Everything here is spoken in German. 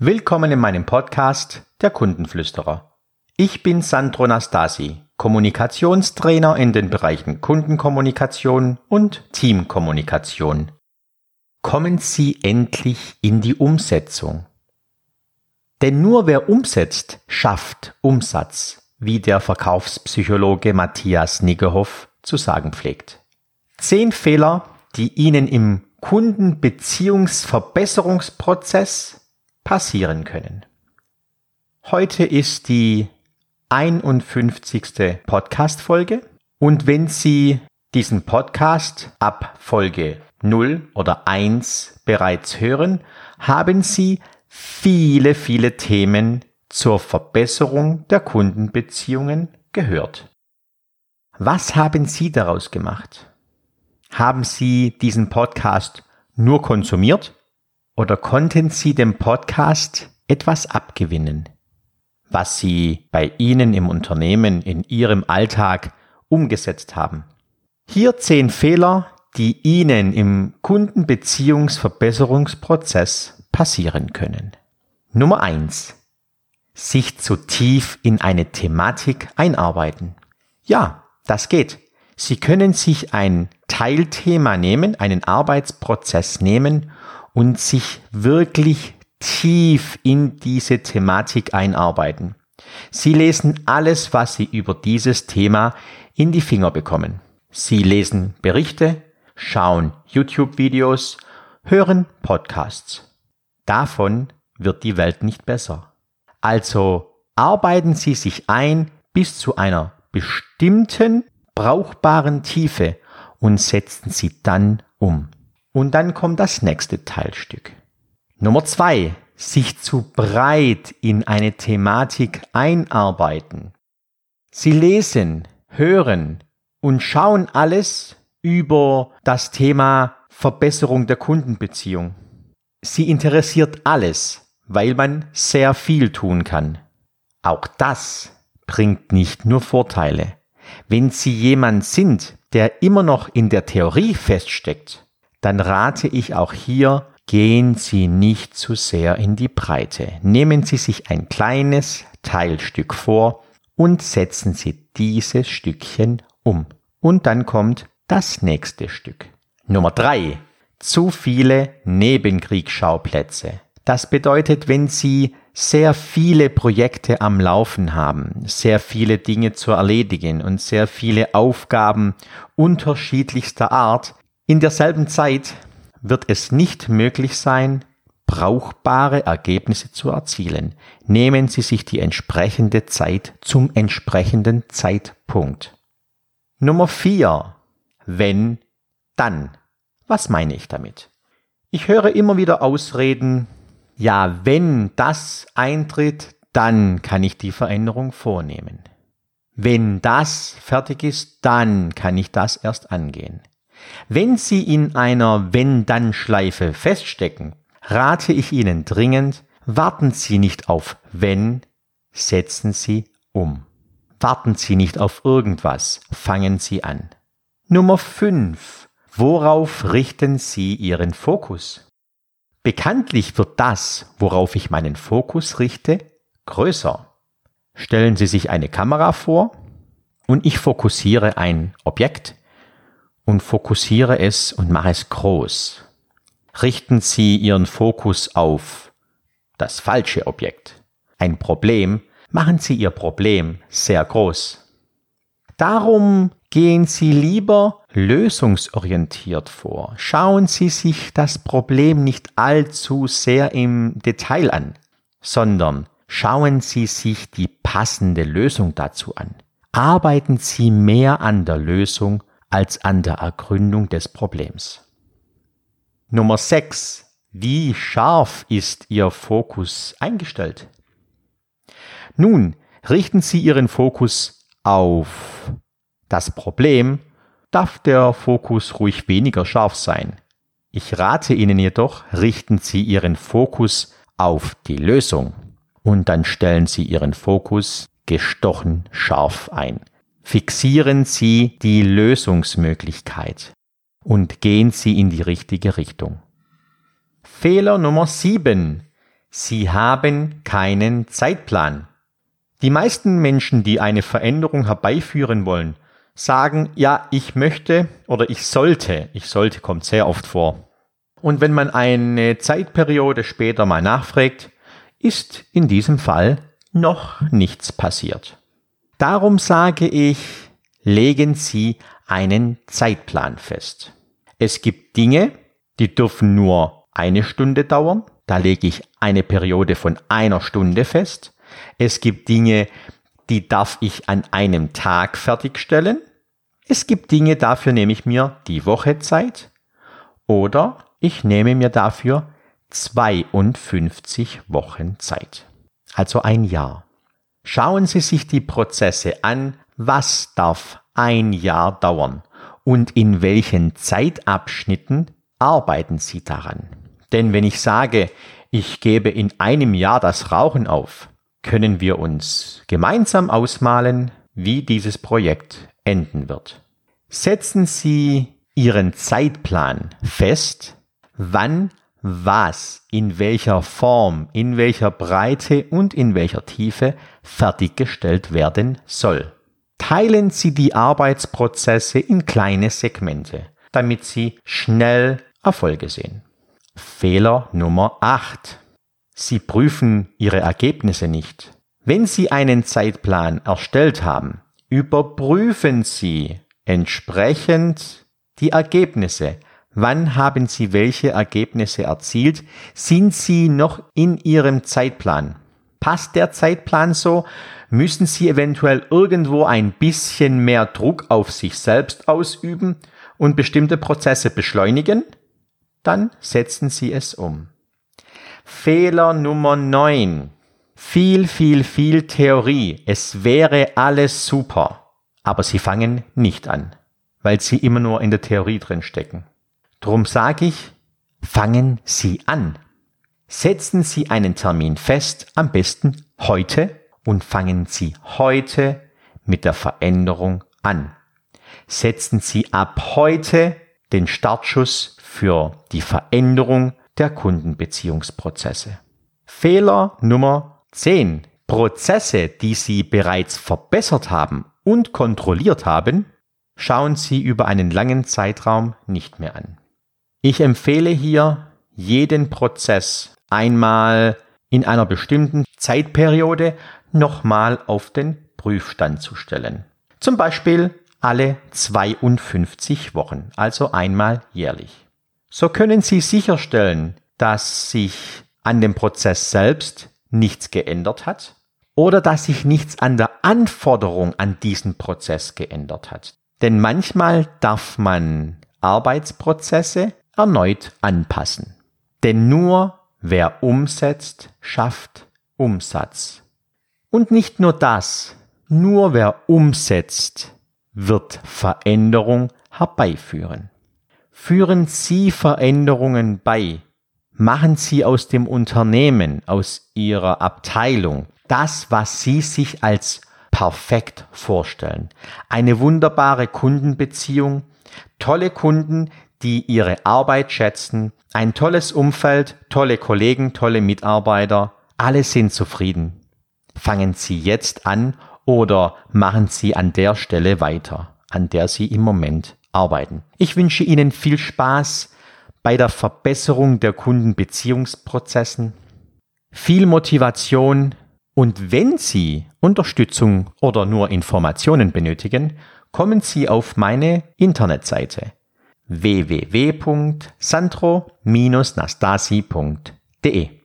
Willkommen in meinem Podcast Der Kundenflüsterer. Ich bin Sandro Nastasi, Kommunikationstrainer in den Bereichen Kundenkommunikation und Teamkommunikation. Kommen Sie endlich in die Umsetzung. Denn nur wer umsetzt, schafft Umsatz, wie der Verkaufspsychologe Matthias Niggerhoff zu sagen pflegt. Zehn Fehler, die Ihnen im Kundenbeziehungsverbesserungsprozess passieren können. Heute ist die 51. Podcast-Folge und wenn Sie diesen Podcast ab Folge 0 oder 1 bereits hören, haben Sie viele, viele Themen zur Verbesserung der Kundenbeziehungen gehört. Was haben Sie daraus gemacht? Haben Sie diesen Podcast nur konsumiert oder konnten Sie dem Podcast etwas abgewinnen, was Sie bei Ihnen im Unternehmen in Ihrem Alltag umgesetzt haben? Hier zehn Fehler, die Ihnen im Kundenbeziehungsverbesserungsprozess passieren können. Nummer eins: Sich zu tief in eine Thematik einarbeiten. Ja, das geht. Sie können sich ein Teilthema nehmen, einen Arbeitsprozess nehmen und sich wirklich tief in diese Thematik einarbeiten. Sie lesen alles, was Sie über dieses Thema in die Finger bekommen. Sie lesen Berichte, schauen YouTube-Videos, hören Podcasts. Davon wird die Welt nicht besser. Also arbeiten Sie sich ein bis zu einer bestimmten brauchbaren Tiefe und setzen Sie dann um. Und dann kommt das nächste Teilstück. Nummer zwei, sich zu breit in eine Thematik einarbeiten. Sie lesen, hören und schauen alles über das Thema Verbesserung der Kundenbeziehung. Sie interessiert alles, weil man sehr viel tun kann. Auch das bringt nicht nur Vorteile. Wenn Sie jemand sind, der immer noch in der Theorie feststeckt, dann rate ich auch hier, gehen Sie nicht zu sehr in die Breite. Nehmen Sie sich ein kleines Teilstück vor und setzen Sie dieses Stückchen um. Und dann kommt das nächste Stück. Nummer drei: Zu viele Nebenkriegsschauplätze. Das bedeutet, wenn Sie sehr viele Projekte am Laufen haben, sehr viele Dinge zu erledigen und sehr viele Aufgaben unterschiedlichster Art, in derselben Zeit wird es nicht möglich sein, brauchbare Ergebnisse zu erzielen. Nehmen Sie sich die entsprechende Zeit zum entsprechenden Zeitpunkt. Nummer vier: Wenn, dann. Was meine ich damit? Ich höre immer wieder Ausreden, ja, wenn das eintritt, dann kann ich die Veränderung vornehmen. Wenn das fertig ist, dann kann ich das erst angehen. Wenn Sie in einer Wenn-Dann-Schleife feststecken, rate ich Ihnen dringend, warten Sie nicht auf Wenn, setzen Sie um. Warten Sie nicht auf irgendwas, fangen Sie an. Nummer 5. Worauf richten Sie Ihren Fokus? Bekanntlich wird das, worauf ich meinen Fokus richte, größer. Stellen Sie sich eine Kamera vor und ich fokussiere ein Objekt, und fokussiere es und mache es groß. Richten Sie Ihren Fokus auf das falsche Objekt, ein Problem, machen Sie Ihr Problem sehr groß. Darum gehen Sie lieber lösungsorientiert vor. Schauen Sie sich das Problem nicht allzu sehr im Detail an, sondern schauen Sie sich die passende Lösung dazu an. Arbeiten Sie mehr an der Lösung als an der Ergründung des Problems. Nummer 6. Wie scharf ist Ihr Fokus eingestellt? Nun, richten Sie Ihren Fokus auf das Problem, darf der Fokus ruhig weniger scharf sein. Ich rate Ihnen jedoch, richten Sie Ihren Fokus auf die Lösung und dann stellen Sie Ihren Fokus gestochen scharf ein. Fixieren Sie die Lösungsmöglichkeit und gehen Sie in die richtige Richtung. Fehler Nummer 7. Sie haben keinen Zeitplan. Die meisten Menschen, die eine Veränderung herbeiführen wollen, sagen, ja, ich möchte oder ich sollte, ich sollte kommt sehr oft vor. Und wenn man eine Zeitperiode später mal nachfragt, ist in diesem Fall noch nichts passiert. Darum sage ich, legen Sie einen Zeitplan fest. Es gibt Dinge, die dürfen nur eine Stunde dauern. Da lege ich eine Periode von einer Stunde fest. Es gibt Dinge, die darf ich an einem Tag fertigstellen. Es gibt Dinge, dafür nehme ich mir die Woche Zeit. Oder ich nehme mir dafür 52 Wochen Zeit. Also ein Jahr. Schauen Sie sich die Prozesse an, was darf ein Jahr dauern und in welchen Zeitabschnitten arbeiten Sie daran. Denn wenn ich sage, ich gebe in einem Jahr das Rauchen auf, können wir uns gemeinsam ausmalen, wie dieses Projekt enden wird. Setzen Sie Ihren Zeitplan fest, wann was in welcher Form, in welcher Breite und in welcher Tiefe fertiggestellt werden soll. Teilen Sie die Arbeitsprozesse in kleine Segmente, damit Sie schnell Erfolge sehen. Fehler Nummer 8. Sie prüfen Ihre Ergebnisse nicht. Wenn Sie einen Zeitplan erstellt haben, überprüfen Sie entsprechend die Ergebnisse Wann haben Sie welche Ergebnisse erzielt? Sind Sie noch in Ihrem Zeitplan? Passt der Zeitplan so? Müssen Sie eventuell irgendwo ein bisschen mehr Druck auf sich selbst ausüben und bestimmte Prozesse beschleunigen? Dann setzen Sie es um. Fehler Nummer 9. Viel, viel, viel Theorie. Es wäre alles super. Aber Sie fangen nicht an, weil Sie immer nur in der Theorie drin stecken. Drum sage ich, fangen Sie an. Setzen Sie einen Termin fest, am besten heute, und fangen Sie heute mit der Veränderung an. Setzen Sie ab heute den Startschuss für die Veränderung der Kundenbeziehungsprozesse. Fehler Nummer 10. Prozesse, die Sie bereits verbessert haben und kontrolliert haben, schauen Sie über einen langen Zeitraum nicht mehr an. Ich empfehle hier jeden Prozess einmal in einer bestimmten Zeitperiode nochmal auf den Prüfstand zu stellen. Zum Beispiel alle 52 Wochen, also einmal jährlich. So können Sie sicherstellen, dass sich an dem Prozess selbst nichts geändert hat oder dass sich nichts an der Anforderung an diesen Prozess geändert hat. Denn manchmal darf man Arbeitsprozesse erneut anpassen. Denn nur wer umsetzt, schafft Umsatz. Und nicht nur das, nur wer umsetzt, wird Veränderung herbeiführen. Führen Sie Veränderungen bei, machen Sie aus dem Unternehmen, aus Ihrer Abteilung, das, was Sie sich als perfekt vorstellen. Eine wunderbare Kundenbeziehung, tolle Kunden, die ihre Arbeit schätzen, ein tolles Umfeld, tolle Kollegen, tolle Mitarbeiter, alle sind zufrieden. Fangen Sie jetzt an oder machen Sie an der Stelle weiter, an der Sie im Moment arbeiten. Ich wünsche Ihnen viel Spaß bei der Verbesserung der Kundenbeziehungsprozessen, viel Motivation. Und wenn Sie Unterstützung oder nur Informationen benötigen, kommen Sie auf meine Internetseite www.sandro-nastasi.de